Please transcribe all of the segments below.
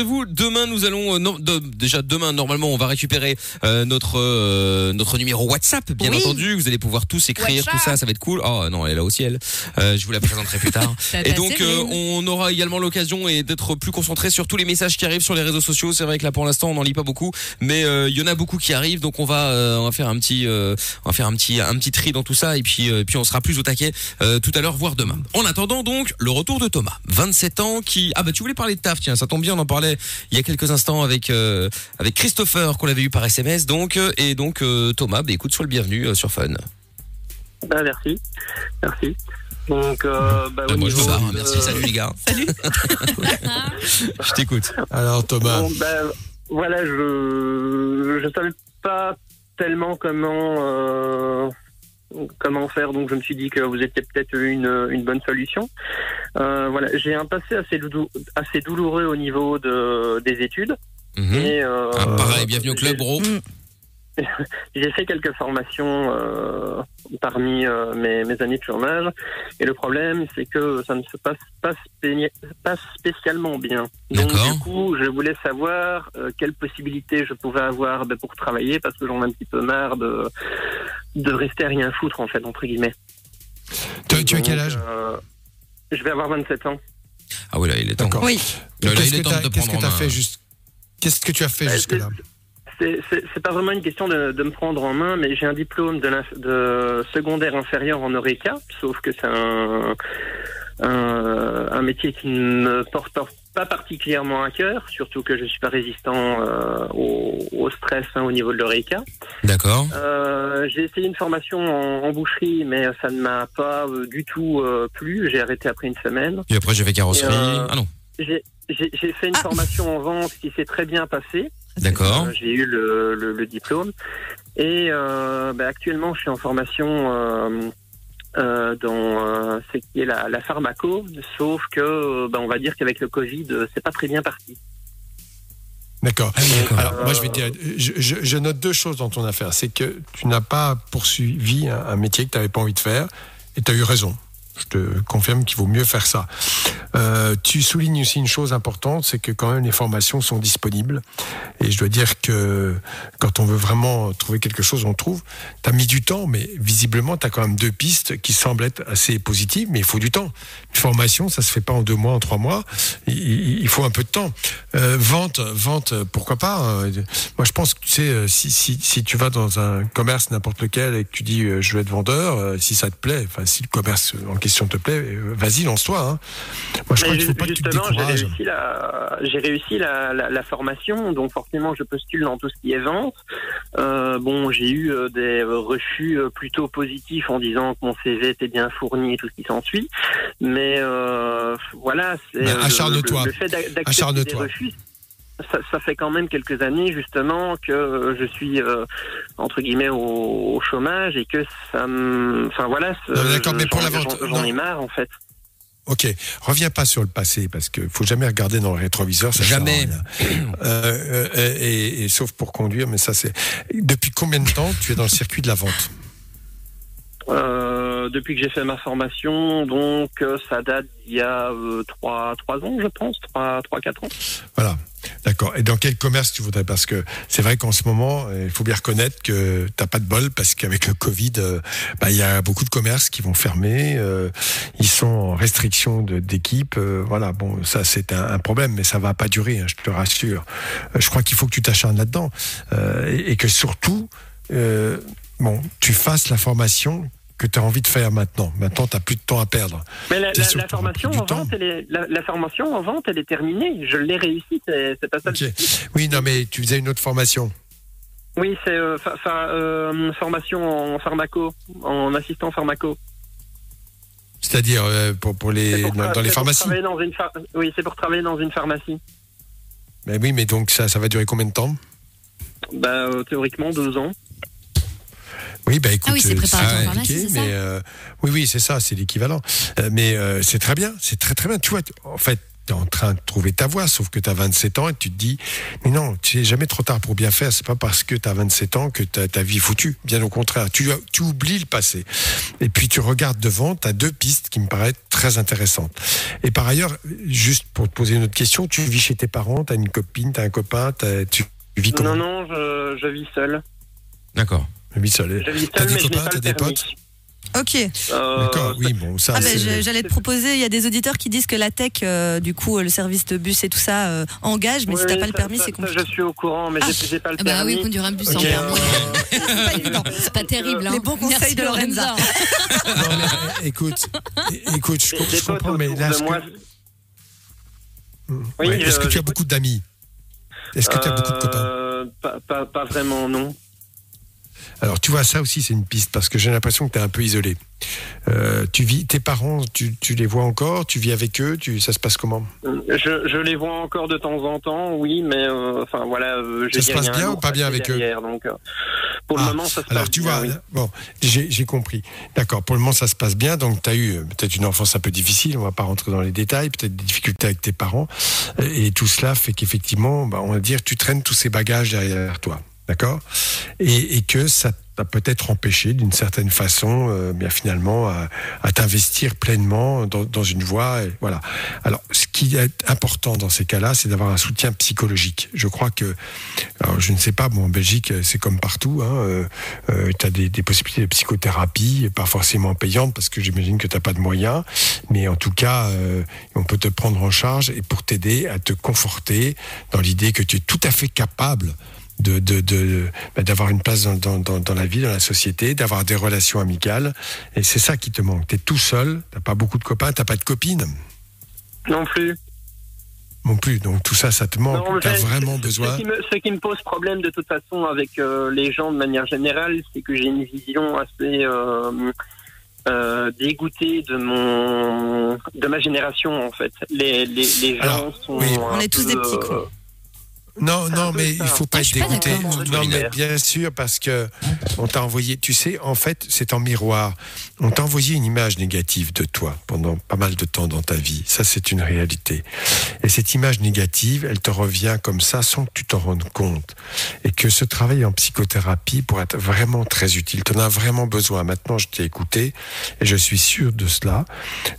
vous demain nous allons euh, non, de- déjà demain normalement on va récupérer euh, notre euh, notre numéro WhatsApp bien Oui. entendu. Vous allez pouvoir tous écrire WhatsApp. tout ça ça va être cool. Oh non elle est là aussi elle Euh, je vous la présenterai plus tard. Et donc euh, on aura également l'occasion et d'être plus concentré sur tous les messages qui arrivent sur les réseaux sociaux. C'est vrai que là pour l'instant on n'en lit pas beaucoup mais euh, il y en a beaucoup qui arrivent. Donc on va euh, on va faire un petit euh, on va faire un petit un petit tri dans tout ça. Et puis euh, puis on sera plus au taquet euh, tout à l'heure voire demain. En attendant donc le retour de Thomas 27 ans qui ah bah tu voulais parler de taf. Tiens ça tombe bien on en parlait il y a quelques instants avec euh, avec Christopher qu'on avait eu par SMS donc euh, et donc euh, Thomas bah écoute sois le bienvenu euh, sur Fun Bah, merci. Merci. Donc, euh, bah, au moi je me niveau barre hein, de- merci salut les gars Salut. je t'écoute Alors Thomas, Bon, bah, voilà, je je savais pas tellement comment euh, comment faire, donc je me suis dit que vous étiez peut-être une, une bonne solution. Euh, voilà, j'ai un passé assez, doudou- assez douloureux au niveau de, des études. Mhm. Et, euh, Ah, pareil bienvenue au club gros J'ai fait quelques formations euh, parmi euh, mes, mes années de chômage et le problème c'est que ça ne se passe pas, spé- pas spécialement bien. Donc du coup je voulais savoir euh, quelles possibilités je pouvais avoir ben, pour travailler parce que j'en ai un petit peu marre de, de rester à rien foutre en fait entre guillemets. tu, tu as quel âge? euh, Je vais avoir 27 ans. ah oui là il est temps D'accord. Oui. Qu'est-ce il est que temps t'as de te qu'est-ce prendre que fait juste Qu'est-ce que tu as fait Bah, jusque là C'est pas vraiment une question de, de me prendre en main, mais j'ai un diplôme de, secondaire inférieur en Oreca, sauf que c'est un, un, un métier qui ne me porte pas particulièrement à cœur, surtout que je suis pas résistant euh, au, au stress hein, au niveau de l'Oreca. d'accord Euh, j'ai essayé une formation en, en boucherie, mais ça ne m'a pas euh, du tout euh, plu. J'ai arrêté après une semaine. et après j'ai fait carrosserie Et, ah non J'ai fait une Ah. formation en vente qui s'est très bien passée. d'accord Euh, J'ai eu le, le, le diplôme. Et euh, bah, actuellement, je suis en formation euh, euh, dans euh, ce qui est la, la pharmaco, sauf que, bah, on va dire qu'avec le Covid, c'est pas très bien parti. D'accord. ah d'accord Alors, moi, je vais te dire, je, je- je note deux choses dans ton affaire. C'est que tu n'as pas poursuivi un, un métier que tu n'avais pas envie de faire, et tu as eu raison. Je te confirme qu'il vaut mieux faire ça. Euh, tu soulignes aussi une chose importante, c'est que quand même les formations sont disponibles. Et je dois dire que quand on veut vraiment trouver quelque chose, on trouve. Tu as mis du temps, mais visiblement, tu as quand même deux pistes qui semblent être assez positives, mais il faut du temps. Une formation, ça se fait pas en deux mois, en trois mois. Il, faut un peu de temps. Euh, vente, vente, pourquoi pas hein. Moi, je pense que tu sais, euh, si, tu vas dans un commerce n'importe lequel et que tu dis je veux être vendeur, si ça te plaît, enfin si le commerce en question te plaît, euh, vas-y, lance-toi. Hein. Moi, je crois Mais qu'il faut pas que tu te j'ai réussi, la, j'ai réussi la, la, la formation, donc forcément, je postule dans tout ce qui est vente. Euh, bon, j'ai eu euh, des refus plutôt positifs en disant que mon CV était bien fourni et tout ce qui s'ensuit. Mais euh, voilà, c'est Ben, acharne-toi. Le, le fait d'ac- d'accepter des Acharne-toi. refus. Ça, ça fait quand même quelques années justement que je suis euh, entre guillemets au, au chômage et que ça me, enfin voilà, Non, d'accord, je- mais pour j'en- la vente, j'en- ai marre en fait. Ok, reviens pas sur le passé parce que faut jamais regarder dans le rétroviseur. Ça sert à Jamais. rien. Euh, euh, et, et sauf pour conduire, mais ça c'est. Depuis combien de temps tu es dans le circuit de la vente? Euh, depuis que j'ai fait ma formation, donc euh, ça date d'il y a euh, trois trois ans, je pense, trois trois quatre ans. Voilà. D'accord. Et dans quel commerce tu voudrais? Parce que c'est vrai qu'en ce moment, euh, il faut bien reconnaître que t'as pas de bol parce qu'avec le Covid, bah, il y a beaucoup de commerces qui vont fermer. ils sont en restriction d'équipe. voilà. Bon, ça c'est un, problème, mais ça va pas durer. hein, je te rassure. Euh, je crois qu'il faut que tu t'acharnes là-dedans et que surtout, euh, bon, tu fasses la formation que tu as envie de faire maintenant. Maintenant, tu plus de temps à perdre. Mais la, formation en vente, elle est, la, la formation en vente, elle est terminée. Je l'ai réussi, c'est pas ça. Oui, non, mais tu faisais une autre formation. Oui, c'est euh, euh, formation en pharmaco, en assistant pharmaco. C'est-à-dire euh, pour, pour les, pour dans, les pour pharmacies. dans une Oui, c'est pour travailler dans une pharmacie. Mais oui, mais donc ça, ça va durer combien de temps? Bah, euh, théoriquement, deux ans. Oui, bah écoute, Ah oui, c'est euh, préparatoire c'est pharmacie, compliqué, c'est ça mais euh, oui, oui, c'est ça, c'est l'équivalent. Euh, mais euh, c'est très bien, c'est très très bien. Tu vois, en fait, tu es en train de trouver ta voie, sauf que tu as 27 ans et tu te dis, mais non, tu n'es jamais trop tard pour bien faire, c'est pas parce que tu as 27 ans que ta, ta vie est foutue, bien au contraire, tu, tu oublies le passé. Et puis tu regardes devant, tu as deux pistes qui me paraissent très intéressantes. Et par ailleurs, juste pour te poser une autre question, tu vis chez tes parents, tu as une copine, tu as un copain, t'as- tu vis comment Non, non, je, je vis seul. D'accord. Tu vis seul. Je vis T'as seul, des mais je n'ai copains, pas t'as le des permis. potes Ok. Euh, D'accord, oui, bon, ça Ah ben, c'est- je- j'allais te proposer, il y a des auditeurs qui disent que la tech, euh, du coup, euh, le service de bus et tout ça euh, engage, mais oui, si t'as oui, pas le ça- permis, ça- c'est ça, compliqué. Je suis au courant, mais j'ai- j'ai pas le Ah bah oui, permis. conduire un bus sans Ok. permis. Euh, C'est pas terrible. Hein. Les bons conseils Merci, de Lorenza. Non, mais, euh, écoute, é- écoute, je, des je comprends, mais autour là, de ce moi. que- Oui, Ouais, Est-ce je- que tu as beaucoup d'amis? Est-ce que tu as beaucoup de copains Euh, pas, pas, pas vraiment, non. Alors, tu vois, ça aussi, c'est une piste parce que j'ai l'impression que tu es un peu isolé. Euh, tu vis, tes parents, tu, tu les vois encore? Tu vis avec eux? Tu, Ça se passe comment? Je, je les vois encore de temps en temps, oui, mais euh, enfin voilà. euh, Ça se passe bien ou pas bien avec eux? derrière, Donc, euh, pour Ah, le moment, ça se Alors, passe tu bien, vois, oui. bon, j'ai j'ai compris. D'accord, pour le moment, ça se passe bien. Donc, tu as eu euh, peut-être une enfance un peu difficile, on va pas rentrer dans les détails, peut-être des difficultés avec tes parents. Et tout cela fait qu'effectivement, bah, on va dire, tu traînes tous ces bagages derrière toi. D'accord? Et, que ça t'a peut-être empêché d'une certaine façon, euh, bien finalement, à, t'investir pleinement dans, une voie. Voilà. Alors, ce qui est important dans ces cas-là, c'est d'avoir un soutien psychologique. Je crois que, alors je ne sais pas, bon, en Belgique, c'est comme partout. Hein, euh, tu as des, possibilités de psychothérapie, pas forcément payantes, parce que j'imagine que tu n'as pas de moyens, mais en tout cas, euh, on peut te prendre en charge et pour t'aider à te conforter dans l'idée que tu es tout à fait capable de, de, de- bah, d'avoir une place dans, dans, dans, dans la vie, dans la société, d'avoir des relations amicales. Et c'est ça qui te manque. Tu es tout seul, tu pas beaucoup de copains, tu pas de copines Non plus. non plus. Donc tout ça, ça te manque. Non, Tu as vraiment besoin. Ce qui, me, ce qui me pose problème de toute façon avec euh, les gens de manière générale, c'est que j'ai une vision assez euh, euh, dégoûtée de mon de ma génération en fait. Les, les, les gens Alors, sont. oui. On est tous peu, des petits cons. Non, non, mais il faut pas Ah, être dégoûté. Non, mais bien sûr, parce que on t'a envoyé. Tu sais, en fait, c'est en miroir. On t'a envoyé une image négative de toi pendant pas mal de temps dans ta vie. Ça, c'est une réalité. Et cette image négative, elle te revient comme ça, sans que tu t'en rendes compte. Et que ce travail en psychothérapie pourrait être vraiment très utile. Tu en as vraiment besoin. Maintenant, je t'ai écouté et je suis sûr de cela.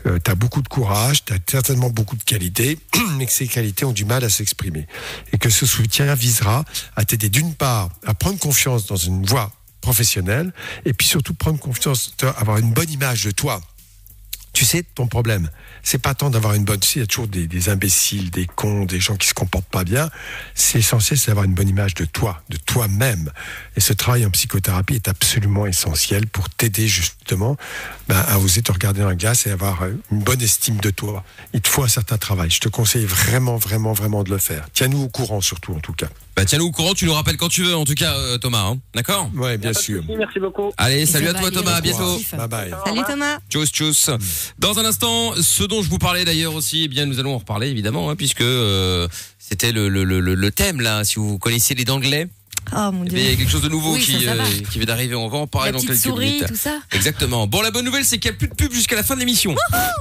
Euh, tu as beaucoup de courage, tu as certainement beaucoup de qualités, mais que ces qualités ont du mal à s'exprimer. Et que ce soutien visera à t'aider d'une part à prendre confiance dans une voie professionnelle et puis surtout prendre confiance, avoir une bonne image de toi. Tu sais, ton problème, c'est pas tant d'avoir une bonne. Il y a toujours des, des imbéciles, des cons, des gens qui se comportent pas bien. C'est essentiel, c'est d'avoir une bonne image de toi, de toi-même. Et ce travail en psychothérapie est absolument essentiel pour t'aider justement ben, à oser te regarder dans la glace et avoir une bonne estime de toi. Il te faut un certain travail. Je te conseille vraiment, vraiment, vraiment de le faire. Tiens-nous au courant surtout, en tout cas. Bah tiens-nous au courant, tu nous rappelles quand tu veux, en tout cas, euh, Thomas. hein. D'accord? Ouais, a bien sûr. merci beaucoup. Allez, salut à toi Thomas, à bientôt. Bye bye. Salut Thomas. Tchuss, tchuss. Dans un instant, ce dont je vous parlais d'ailleurs aussi, eh bien, nous allons en reparler évidemment, hein, puisque euh, c'était le, le, thème là. Si vous connaissiez les d'anglais, Oh mon eh dieu. il y a quelque chose de nouveau Oui, qui, ça, ça va. euh, qui vient d'arriver. On va en parler La dans quelques souris, minutes. tout ça. Exactement. Bon, la bonne nouvelle, c'est qu'il n'y a plus de pub jusqu'à la fin de l'émission.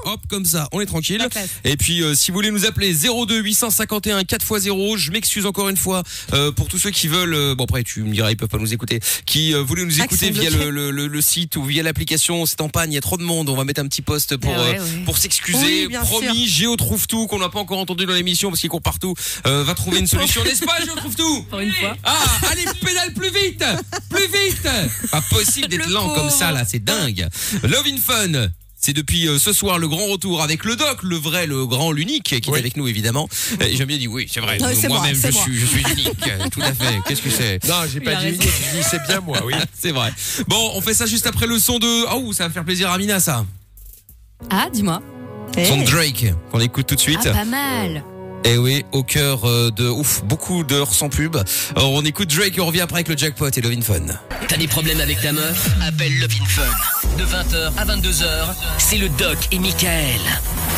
Hop, comme ça, on est tranquille. Et puis, euh, si vous voulez nous appeler 02 851 4x0, je m'excuse encore une fois euh, pour tous ceux qui veulent. bon, après, tu me diras, ils peuvent pas nous écouter. Qui voulaient nous Ah, écouter via le, le, le, le site ou via l'application. C'est en panne, il y a trop de monde. On va mettre un petit post pour Ah ouais, ouais. pour s'excuser. Oui, Promis, Géo trouve tout qu'on n'a pas encore entendu dans l'émission parce qu'il court partout. Va trouver une solution, n'est-ce pas Géo trouve tout Pour une fois. ah, allez, pédale plus vite Plus vite Pas possible d'être Le lent comme ça, là, c'est dingue. Love in Fun c'est depuis euh, ce soir le grand retour avec le doc, le vrai, le grand, l'unique, qui est avec nous évidemment. Et J'aime bien dit oui, c'est vrai. Moi, Moi-même, je moi. suis, je suis unique. Tout à fait. Qu'est-ce que c'est Non, j'ai pas dit unique, j'ai dit c'est bien moi, oui. C'est vrai. Bon, on fait ça juste après le son de. Oh, ça va faire plaisir à Mina, ça. Ah, dis-moi. Eh, Son de Drake qu'on écoute tout de suite. Ah, pas mal. Et oui, au cœur euh, de ouf, beaucoup d'heures sans pub. On écoute Drake et on revient après avec le jackpot et Love in Fun. T'as des problèmes avec ta meuf? Appelle Love in Fun. De 20h à 22h, c'est le Doc et Michael.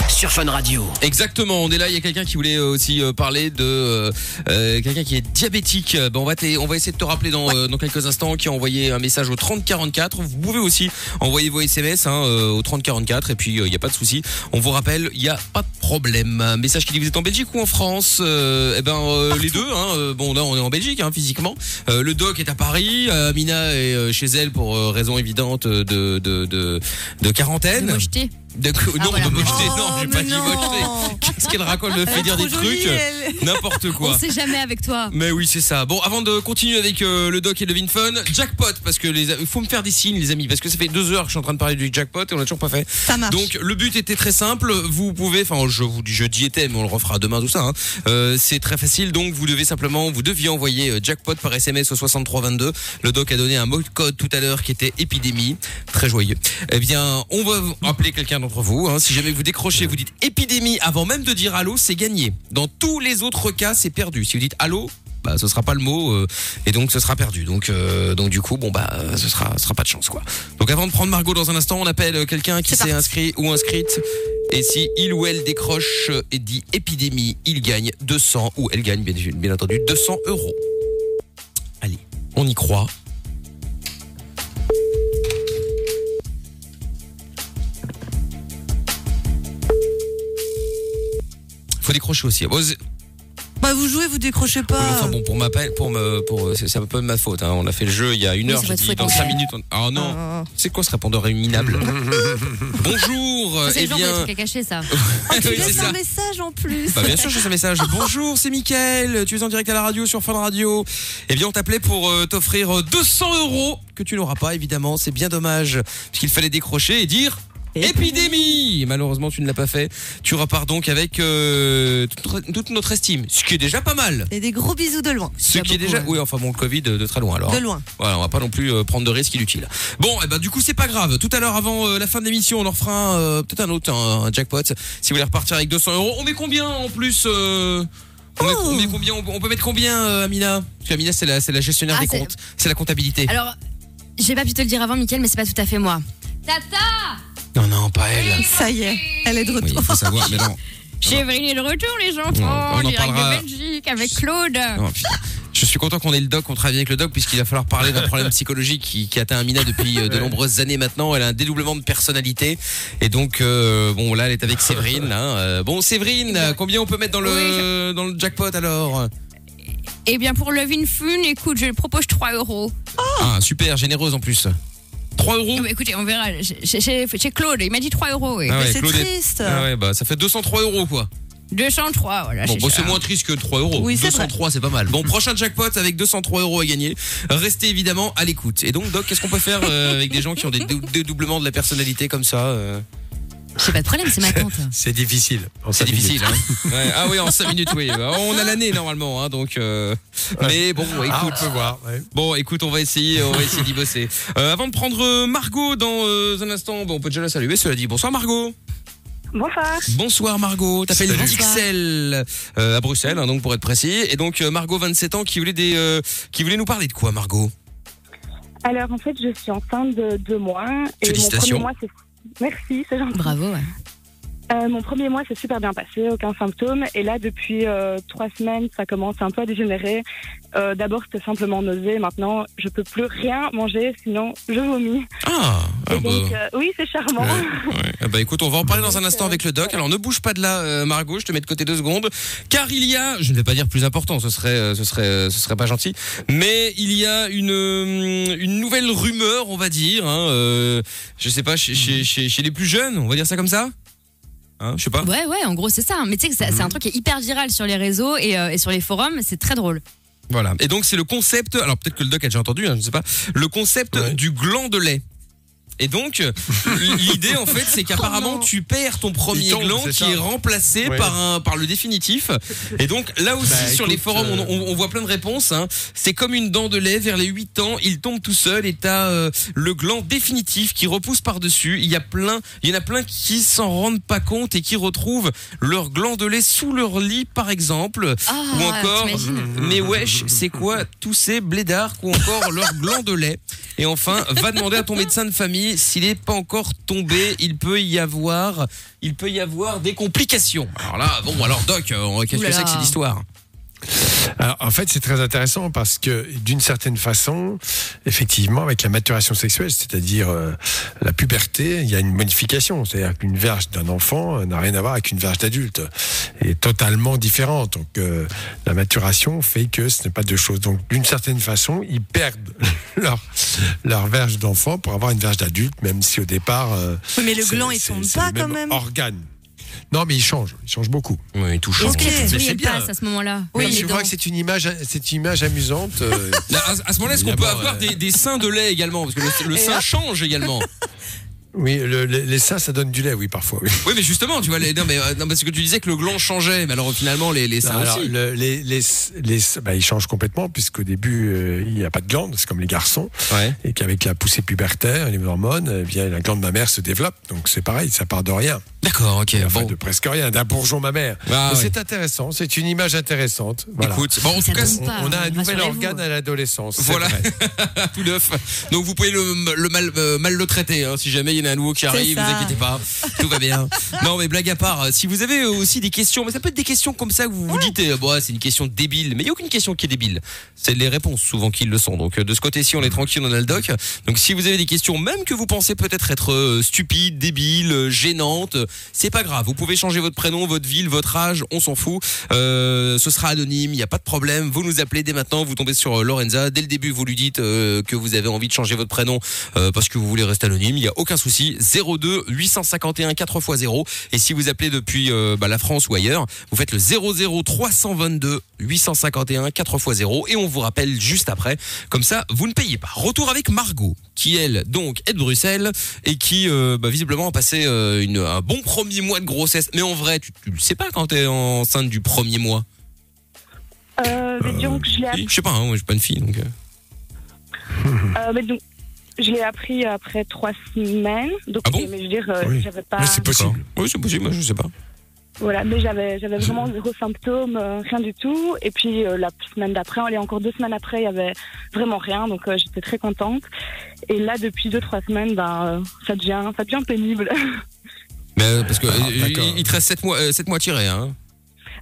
Sur Fun Radio. Exactement, on est là, il y a quelqu'un qui voulait euh, aussi euh, parler de euh, quelqu'un qui est diabétique. Ben, on va on va essayer de te rappeler dans, euh, dans quelques instants qui a envoyé un message au 3044. Vous pouvez aussi envoyer vos SMS hein, euh, au 3044 et puis il n'y a pas de souci. On vous rappelle, il n'y a pas de problème. Un message qui dit vous êtes en Belgique ou en France? Euh, Eh ben euh, les deux hein. Euh, Bon là on est en Belgique hein, physiquement. Euh, le doc est à Paris, euh, Amina est euh, chez elle pour euh, raison évidente de de de, de quarantaine. De. De co- non, voilà. de mocheté, Oh, non, j'ai pas dit mocheté. Qu'est-ce qu'elle raconte me Elle fait dire des trucs. N'importe quoi. On sait jamais avec toi. Mais oui, c'est ça. Bon, avant de continuer avec euh, le doc et le Vinfun, jackpot, parce que les, il faut me faire des signes, les amis, parce que ça fait deux heures que je suis en train de parler du jackpot et on l'a toujours pas fait. Ça marche. Donc le but était très simple. Vous pouvez, enfin, je vous dis, je d'y étais, mais on le refera demain tout ça. hein. Euh, c'est très facile. Donc vous devez simplement, vous deviez envoyer euh, jackpot par SMS au 6322. Le doc a donné un mot de code tout à l'heure qui était épidémie, très joyeux. Eh bien, on va vous- appeler quelqu'un d'entre vous. hein. Si jamais vous décrochez, vous dites épidémie avant même de dire allô, c'est gagné. Dans tous les autres cas, c'est perdu. Si vous dites allô, bah ce sera pas le mot euh, et donc ce sera perdu. Donc euh, donc du coup bon bah euh, ce sera ce sera pas de chance quoi. Donc avant de prendre Margot dans un instant, on appelle quelqu'un qui s'est inscrit ou inscrite et si il ou elle décroche et dit épidémie, il gagne 200 ou elle gagne bien, bien entendu 200 euros. Allez, on y croit. Faut décrocher aussi. Bon, Bah vous jouez, vous décrochez pas. enfin bon pour ma pour me pour c'est un peu de ma faute hein. on a fait le jeu il y a une heure j'ai dit dans ouais. cinq minutes on... oh non Ah. c'est quoi ce répondeur minable bonjour C'est eh le genre de bien truc à cacher ça. Oh, tu Oui, laisses un message en plus. bah bien sûr j'ai ce message bonjour c'est Mickaël tu es en direct à la radio sur Fun Radio eh bien on t'appelait pour euh, t'offrir euh, 200 euros que tu n'auras pas évidemment c'est bien dommage puisqu'il fallait décrocher et dire Épidémie Malheureusement, tu ne l'as pas fait. Tu repars donc avec euh, toute, notre- toute notre estime, ce qui est déjà pas mal. Et des gros bisous de loin. Ce qui est déjà, hein. oui, enfin bon, le Covid de, de très loin alors. De loin. Voilà, on va pas non plus euh, prendre de risques inutiles. Bon, et ben du coup c'est pas grave. Tout à l'heure avant euh, la fin de l'émission, on en refera euh, peut-être un autre, un, un jackpot. Si vous voulez repartir avec 200 euros, on met combien en plus euh, on, met, Oh. on met combien on, peut mettre combien, euh, Amina? Parce qu'Amina c'est la, c'est la gestionnaire Ah, des comptes, c'est la comptabilité. Alors, j'ai pas pu te le dire avant, Mickaël, mais c'est pas tout à fait moi. Tata Non, non, pas elle. Ça y est, elle est de Oui, retour. il faut savoir, mais non. Séverine est de retour, les On- enfants, on en direct parlera. de Belgique, avec Claude. Non. Je suis content qu'on ait le doc, qu'on travaille avec le doc, puisqu'il va falloir parler d'un problème psychologique qui, qui atteint Amina depuis euh, de nombreuses années maintenant. Elle a un dédoublement de personnalité. Et donc, euh, bon, là, elle est avec Séverine. Euh, bon, Séverine, euh, combien on peut mettre dans le, dans le jackpot alors? Eh bien, pour le Vinfun, écoute, je propose 3 euros. Ah, super, généreuse en plus. 3 euros ben, écoutez, on verra. Chez, chez- chez Claude, il m'a dit 3 euros, oui. Ah ouais, Mais c'est Claude est- triste. Ah ouais, bah, ça fait 203 euros quoi. 203, voilà. Bon, c'est ça. c'est moins triste que 3 euros. Oui, c'est 203, c'est pas mal. Bon, prochain jackpot avec 203 euros à gagner. Restez évidemment à l'écoute. Et donc, Doc, qu'est-ce qu'on peut faire euh, avec des gens qui ont des dé- dédoublements de la personnalité comme ça euh J'ai pas de problème, c'est ma tante. C'est difficile. C'est difficile. Hein Ouais. Ah oui, en 5 minutes, oui. Bah, on a l'année normalement, hein, donc. euh, Mais bon, Ah, écoute. on peut voir. ouais. Bon, écoute, on va essayer, on va essayer d'y bosser. Euh, avant de prendre euh, Margot dans euh, un instant, bon, on peut déjà la saluer. Cela dit, bonsoir Margot. Bonsoir. Bonsoir Margot. T'appelles. Dixel euh, à Bruxelles, hein, donc pour être précis. Et donc euh, Margot, 27 ans, qui voulait des, euh, qui voulait nous parler de quoi, Margot? Alors en fait, je suis enceinte de deux mois. Et Félicitations. Mon premier mois, c'est... Merci, c'est gentil. Bravo. Euh, mon premier mois s'est super bien passé, aucun symptôme. Et là, depuis euh, trois semaines, ça commence un peu à dégénérer. Euh, D'abord, c'était simplement nausée. Maintenant, je peux plus rien manger, sinon je vomis. Ah, ah bah, donc, euh, oui, c'est charmant. ouais. Ah bah écoute, on va en parler dans un instant euh, avec le doc. Alors ne bouge pas de là, euh, Margot. Je te mets de côté deux secondes, car il y a, je ne vais pas dire plus important, ce serait, euh, ce serait, euh, ce serait pas gentil, mais il y a une, une nouvelle rumeur, on va dire. Hein, euh, je sais pas, chez, chez, chez, chez les plus jeunes, on va dire ça comme ça? Hein, je sais pas. Ouais, ouais, en gros, c'est ça. Mais tu sais que ça- c'est un truc qui est hyper viral sur les réseaux et, euh, et sur les forums. C'est très drôle. Voilà. Et donc c'est le concept. Alors peut-être que le doc a déjà entendu, hein, je ne sais pas. Le concept Ouais. du gland de lait. Et donc, l'idée en fait, c'est qu'apparemment Oh tu perds ton premier tombe, gland qui ça. est remplacé Ouais. par un par le définitif. Et donc là aussi Bah, sur les forums, on, euh, on- on voit plein de réponses. Hein. C'est comme une dent de lait vers les 8 ans, il tombe tout seul et t'as euh, le gland définitif qui repousse par dessus. Il y a plein, il y en a plein qui s'en rendent pas compte et qui retrouvent leur gland de lait sous leur lit par exemple. Ah, Ou encore, mais wesh, c'est quoi tous ces blédards ont encore leur gland de lait? Et enfin, va demander à ton médecin de famille s'il n'est pas encore tombé, il peut y avoir, il peut y avoir des complications. Alors là, bon, alors Doc, euh, qu'est-ce que c'est que cette histoire? Alors, en fait, c'est très intéressant parce que, d'une certaine façon, effectivement, avec la maturation sexuelle, c'est-à-dire euh, la puberté, il y a une modification. C'est-à-dire qu'une verge d'un enfant euh, n'a rien à voir avec une verge d'adulte. Elle est totalement différente. Donc, euh, la maturation fait que ce n'est pas deux choses. Donc, d'une certaine façon, ils perdent leur, leur verge d'enfant pour avoir une verge d'adulte, même si au départ. euh, Oui, mais le gland, il tombe pas quand même. Organe. Non, mais il change. Il change beaucoup. Oui, tout change. Est-ce que les Oui, bien. passe à ce moment-là. Oui, je vois dents. que c'est une image, c'est une image amusante. euh, Là, à, à ce moment-là, est-ce qu'on peut avoir euh, des, des seins de lait également? Parce que le, sein change également. Oui, le- le- les seins, ça donne du lait, oui, parfois. Oui. Oui, mais justement, tu vois, les, non, mais, euh, non, parce que tu disais que le gland changeait, mais alors finalement, les, les seins Alors, aussi. le- les, les, les, bah, ils changent complètement, puisqu'au début, euh, il n'y a pas de glande, c'est comme les garçons, Ouais. et qu'avec la poussée pubertaire, les hormones, eh bien, la glande mammaire se développe. Donc c'est pareil, ça part de rien. D'accord, ok. Enfin, Bon, de presque rien, d'un bourgeon mammaire. Ah, ouais. C'est intéressant, c'est une image intéressante. Voilà. écoute, bon, en tout cas, on, pas, on a un nouvel rassurez-vous. organe à l'adolescence. Voilà. tout neuf. Donc vous pouvez le, le mal, euh, mal le traiter. Hein. Si jamais il y a un nouveau qui arrive, vous inquiétez pas, tout va bien. Non, mais blague à part, si vous avez aussi des questions, mais ça peut être des questions comme ça que vous vous dites, euh, bon, c'est une question débile, mais il y a aucune question qui est débile. C'est les réponses souvent qui le sont. Donc euh, de ce côté-ci, on est tranquille, on a le doc. Donc si vous avez des questions, même que vous pensez peut-être être euh, stupide, débile, euh, gênante, c'est pas grave. Vous pouvez changer votre prénom, votre ville, votre âge, on s'en fout. Euh, ce sera anonyme, il n'y a pas de problème. Vous nous appelez dès maintenant, vous tombez sur Lorenza. Dès le début, vous lui dites euh, que vous avez envie de changer votre prénom euh, parce que vous voulez rester anonyme. Il n'y a aucun souci. 02 851 4x0. Et si vous appelez depuis euh, bah, la France ou ailleurs, vous faites le 00 322 851 4x0 et on vous rappelle juste après. Comme ça, vous ne payez pas. Retour avec Margot, qui elle donc est de Bruxelles et qui euh, bah, visiblement a passé euh, une, un bon premier mois de grossesse. Mais en vrai, tu, tu le sais pas quand t'es enceinte du premier mois? Euh, mais donc, je l'ai appris, Je sais pas, hein, moi je suis pas une fille donc. euh, mais donc, je l'ai appris après trois semaines. Donc, Ah bon mais je veux dire, euh, Oui. j'avais pas. Mais c'est possible. Oui, c'est possible, moi je sais pas. Voilà, mais j'avais, j'avais vraiment zéro symptôme, euh, rien du tout. Et puis euh, la semaine d'après, allez, encore deux semaines après, il y avait vraiment rien, donc euh, j'étais très contente. Et là, depuis deux trois semaines, ben euh, ça devient, ça devient pénible. Mais parce que Ah, il, il te reste 7 mois, euh, sept mois tirés, hein.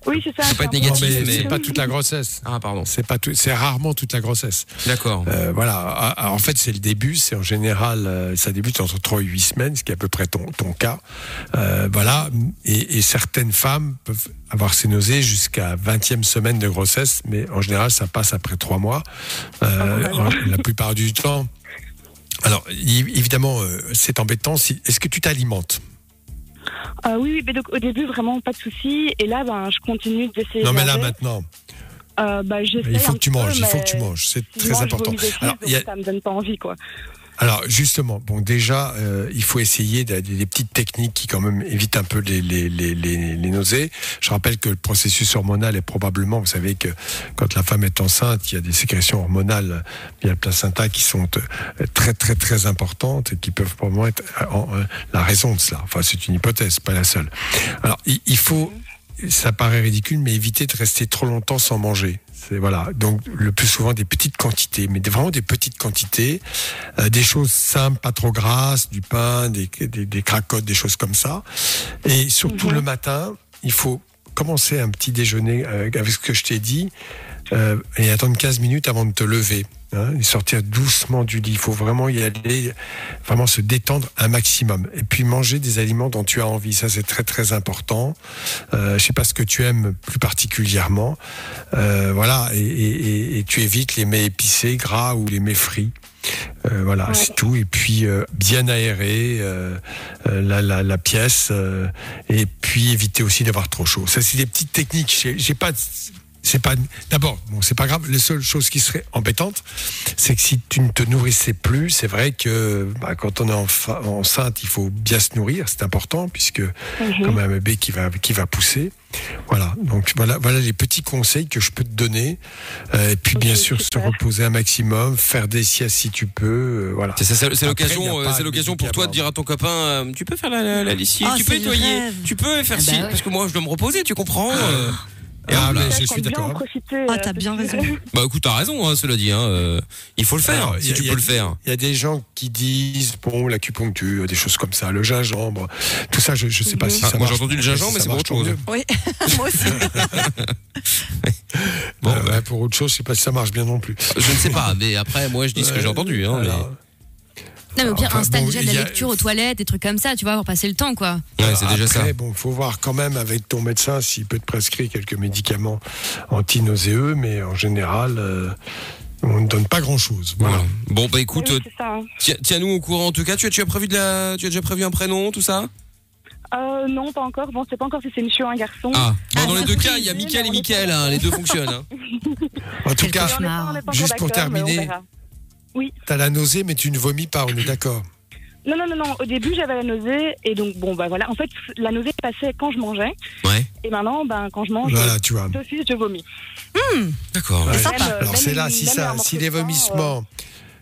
Oui, c'est ça. Faut pas être c'est un peu- Non, négatif, mais mais- c'est pas toute la grossesse. Ah pardon. C'est pas tout, c'est rarement toute la grossesse. D'accord. Euh, voilà. Ah, ah, En fait, c'est le début. C'est en général, euh, ça débute entre 3 et 8 semaines, ce qui est à peu près ton, ton cas. Euh, voilà. Et, et certaines femmes peuvent avoir ces nausées jusqu'à 20e semaine de grossesse, mais en général, ça passe après 3 mois. Euh, Ah, voilà. la plupart du temps. Alors, évidemment, c'est embêtant. Si, est-ce que tu t'alimentes? Euh, oui, oui, mais donc au début, vraiment pas de souci. Et là, ben, je continue d'essayer. Non, mais là, maintenant, Euh, ben, j'essaye il faut que tu peu, manges. Il faut que tu manges. C'est très important. Alors, donc a- ça me donne pas envie, quoi. Alors justement, bon déjà, euh, il faut essayer des, des petites techniques qui quand même évitent un peu les, les, les, les, nausées. Je rappelle que le processus hormonal est probablement, vous savez que quand la femme est enceinte, il y a des sécrétions hormonales via le placenta qui sont euh, très très très importantes et qui peuvent probablement être euh, en- euh, la raison de cela. Enfin, c'est une hypothèse, pas la seule. Alors il, il faut, ça paraît ridicule, mais éviter de rester trop longtemps sans manger. C'est voilà. Donc le plus souvent des petites quantités, mais vraiment des petites quantités, euh, des choses simples, pas trop grasses, du pain, des, des, des cracottes, des choses comme ça. Et surtout Mhm. le matin, il faut commencer un petit déjeuner euh, avec ce que je t'ai dit euh, et attendre 15 minutes avant de te lever. Hein, sortir doucement du lit. Il faut vraiment y aller, vraiment se détendre un maximum. Et puis manger des aliments dont tu as envie. Ça, c'est très très important. Euh, je sais pas ce que tu aimes plus particulièrement. Euh, voilà. Et, et- et- et tu évites les mets épicés, gras ou les mets frits. Euh, voilà, Ouais. c'est tout. Et puis euh, bien aérer euh, euh, la, la, la pièce. euh, et puis éviter aussi d'avoir trop chaud. Ça, c'est des petites techniques. J'ai pas. C'est pas. D'abord, bon, c'est pas grave. La seule chose qui serait embêtante, c'est que si tu ne te nourrissais plus, c'est vrai que bah, quand on est enfa- enceinte, il faut bien se nourrir. C'est important puisque Mhm. comme un bébé qui va qui va pousser. Voilà. Donc voilà, voilà les petits conseils que je peux te donner. Euh, et puis bien sûr super. se reposer un maximum, faire des siestes si tu peux. euh, voilà. C'est l'occasion, euh, c'est l'occasion pour toi de dire à ton copain, euh, tu peux faire la, la, la lessive, Ah, tu peux nettoyer, tu peux faire Ah ci, bah ouais. parce que moi je dois me reposer, tu comprends euh. Et Ah, mais je Je suis bien d'accord. Ah, euh, t'as bien parce que- raison. Bah écoute, t'as raison, hein, cela dit. Hein, euh, il faut le faire, Alors, si a- tu peux a- le faire. Il y a des gens qui disent, bon, l'acupuncture, des choses comme ça, le gingembre, tout ça, je ne sais pas Mhm. si Ah, ça moi, j'ai entendu le gingembre, mais c'est pour autre chose. Oui, moi aussi. Bon, Euh, bah, pour autre chose, je sais pas si ça marche bien non plus. je ne sais pas, mais après, moi, je dis ce que j'ai entendu. Hein, mais- Non, mais au pire, Enfin, installe bon, déjà de la a- lecture aux toilettes, des trucs comme ça, tu vois, pour passer le temps, quoi. Ouais, c'est déjà ça. Bon, faut voir quand même avec ton médecin s'il peut te prescrire quelques médicaments anti-nauséeux, mais en général, euh, on ne donne pas grand-chose. Voilà. Voilà. Bon, bah écoute, oui, hein. tiens- tiens-nous au courant en tout cas. Tu as, tu as prévu de la, tu as déjà prévu un prénom, tout ça? Euh, non, pas encore. Bon, c'est pas encore si c'est une fille ou un garçon. Ah, bon, Ah, dans les deux cas, il y a Mickaël et Mickaël, hein, les deux fonctionnent. hein. En tout cas, juste pour d'accord, mais on terminer. Verra. tu as la nausée, mais tu ne vomis pas, on est d'accord. Non, non, non, non. Au début, j'avais la nausée. Et donc, bon, bah voilà. En fait, la nausée passait quand je mangeais. Ouais. Et maintenant, ben, quand je mange, Voilà, tu vois. je vomis. D'accord. Ouais. euh, Alors c'est là, si ça, si les vomissements,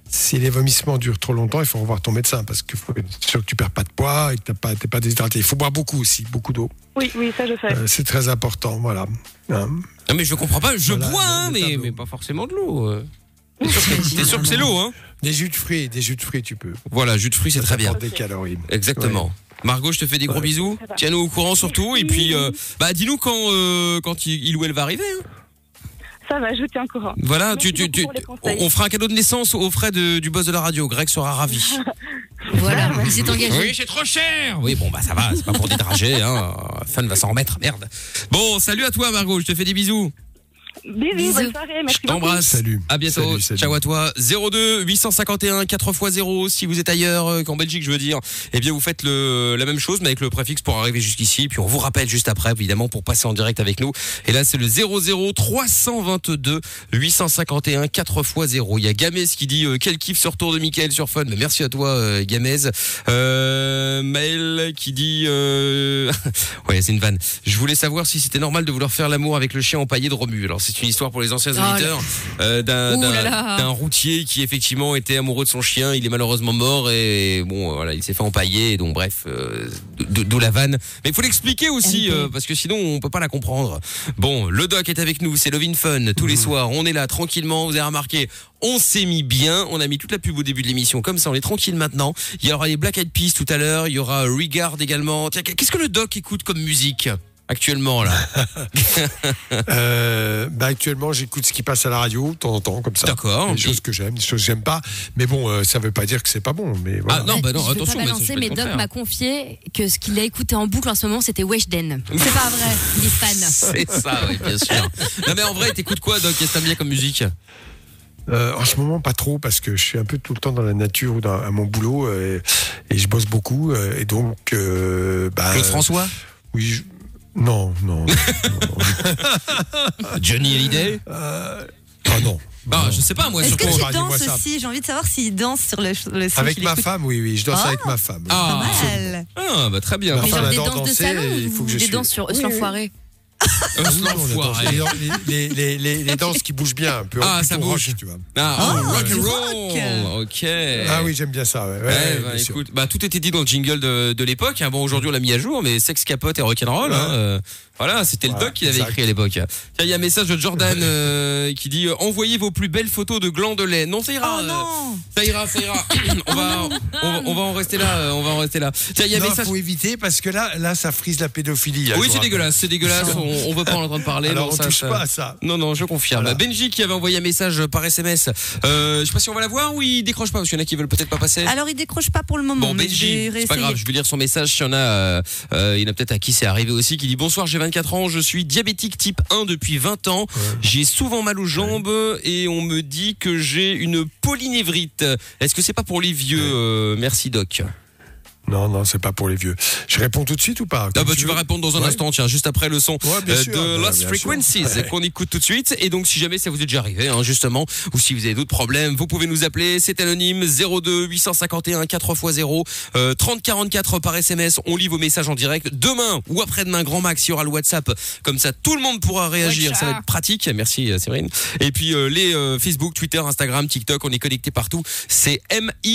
si les vomissements durent trop longtemps, il faut revoir ton médecin parce que faut être sûr que tu perds pas de poids et que t'as pas, t'es pas déshydraté. Il faut boire beaucoup aussi, beaucoup d'eau. euh, Oui, oui, ça, je sais. Euh, c'est très important, voilà. Hein. Non, mais je comprends pas. Je Voilà, bois, hein, mais, mais pas forcément de l'eau. T'es sûr que- c'est l'eau, hein Des jus de fruits, des jus de fruits, tu peux. Voilà, jus de fruits, c'est très bien. des calories. Exactement. Margot, je te fais des gros Ouais. bisous. Tiens-nous au courant surtout. Et puis, euh, bah, dis-nous quand, euh, quand il, il ou elle va arriver. hein. Ça va, je tiens au courant. Voilà, tu, tu, tu- on, fera un cadeau de naissance aux frais de- du boss de la radio. Greg sera ravi. Voilà, il s'est engagé. Oui, c'est trop cher. Oui, bon, bah ça va, c'est pas pour dédrager. Hein. Fun va s'en remettre, merde. Bon, salut à toi, Margot. Je te fais des bisous. Bisous, Bisous. bonne soirée. Je Merci beaucoup. t'embrasse. Salut. À bientôt. Salut, salut. Ciao à toi. 02 851 4x0 si vous êtes ailleurs euh, qu'en Belgique, je veux dire. Eh bien, vous faites le, la même chose, mais avec le préfixe pour arriver jusqu'ici. Puis on vous rappelle juste après, évidemment, pour passer en direct avec nous. Et là, c'est le 00 322 851 4x0. Il y a Gamez qui dit euh, quel kiff ce retour de Mickaël sur Fun. Mais merci à toi, euh, Gamez. Euh, Maël qui dit euh... ouais, c'est une vanne. Je voulais savoir si c'était normal de vouloir faire l'amour avec le chien empaillé de Romu. Alors, c'est une histoire pour les anciens Oh auditeurs euh, d'un routier qui effectivement était amoureux de son chien. Il est malheureusement mort et bon, voilà, il s'est fait empailler. Donc bref, euh, d'où la vanne. Mais il faut l'expliquer aussi euh, parce que sinon on peut pas la comprendre. Bon, le doc est avec nous. C'est Lovin Fun tous les soirs. On est là tranquillement. Vous avez remarqué, on s'est mis bien. On a mis toute la pub au début de l'émission. Comme ça, on est tranquille maintenant. Il y aura les Black Eyed Peas tout à l'heure. Il y aura Regard également. Qu'est-ce que le doc écoute comme musique? Actuellement là Euh, bah, actuellement, j'écoute ce qui passe à la radio, de temps en temps, comme ça. D'accord. Des choses que j'aime, des choses que j'aime pas. Mais bon, euh, ça veut pas dire que c'est pas bon. Mais voilà. Ah non, bah non, je vais attention, pas mais ça, balancer, mais Doc m'a confié que ce qu'il a écouté en boucle en ce moment, c'était Weshden. C'est pas vrai, il est fan. C'est ça, oui, bien sûr. Non mais en vrai, t'écoutes quoi, Doc Qu'est-ce que t'aimes bien comme musique? Euh, en ce moment, pas trop, parce que je suis un peu tout le temps dans la nature ou dans, à mon boulot euh, et je bosse beaucoup. euh, et donc, euh, bah, Claude François? Oui. je- Non, non. non. Johnny Hallyday Euh, ah non. Bah, Non. je sais pas, moi, Est-ce que tu danses aussi J'ai envie de savoir s'il danse sur le, le son Avec ma femme, oui, oui, je danse Ah. avec ma femme. Pas Ah, mal. ah, bah très bien. Ma Mais femme genre des danses de danser, salon il faut que je des danses sur Oui, oui. l'enfoiré l'enfoiré. danse- les, les, les, les, les danses qui bougent bien, un peu Ah, ça bouge. rock, tu vois. Ah, Ah, oh, rock and rock. roll. Ok. Ah oui, j'aime bien ça. Ouais, ouais, Ouais, bien bah, écoute, bah, tout était dit dans le jingle de, de l'époque. hein. Bon, aujourd'hui, on l'a mis à jour, mais sexe capote et rock'n'roll. Ouais. Hein, euh, voilà, c'était le doc qui l'avait écrit à l'époque. Tiens, il y a un message de Jordan euh, qui dit euh, envoyez vos plus belles photos de glands de lait. Non, ça ira. Oh euh, non ça ira, ça ira. on va, on, va- on va en rester là. euh, On va en rester là. Tiens, il y a un message. faut éviter parce que là, là, ça frise la pédophilie. là, Oui, vous c'est rappelle. dégueulasse, c'est dégueulasse. On, on veut pas en entendre parler. Alors, non, on ça, touche ça- pas à ça. Non, non, je confirme. Voilà. Benji qui avait envoyé un message par SMS. Euh, je sais pas si on va la voir ou il décroche pas, parce qu'il y en a qui veulent peut-être pas passer. Alors il décroche pas pour le moment, Bon, mais Benji, c'est pas grave, je vais lire son message. S'il y en a, euh, euh, il y en a peut-être à qui c'est arrivé aussi, qui dit Bonsoir, j'ai 24 ans, je suis diabétique type 1 depuis 20 ans. J'ai souvent mal aux jambes et on me dit que j'ai une polynévrite. Est-ce que c'est pas pour les vieux Euh, Merci, Doc. Non, non, c'est pas pour les vieux. Je réponds tout de suite ou pas Ah bah tu vas répondre dans un Ouais. instant, tiens, juste après le son Ouais, bien euh, sûr, de Lost Frequencies. Ouais. qu'on écoute tout de suite. Et donc si jamais ça vous est déjà arrivé, hein, justement, ou si vous avez d'autres problèmes, vous pouvez nous appeler. C'est anonyme 02 851 4x0 euh, 30 44 par SMS. On lit vos messages en direct. Demain ou après-demain, grand max, il y aura le WhatsApp. Comme ça, tout le monde pourra réagir. Ça va être pratique. Merci, euh, Séverine. Et puis euh, les euh, Facebook, Twitter, Instagram, TikTok, on est connecté partout. C'est MI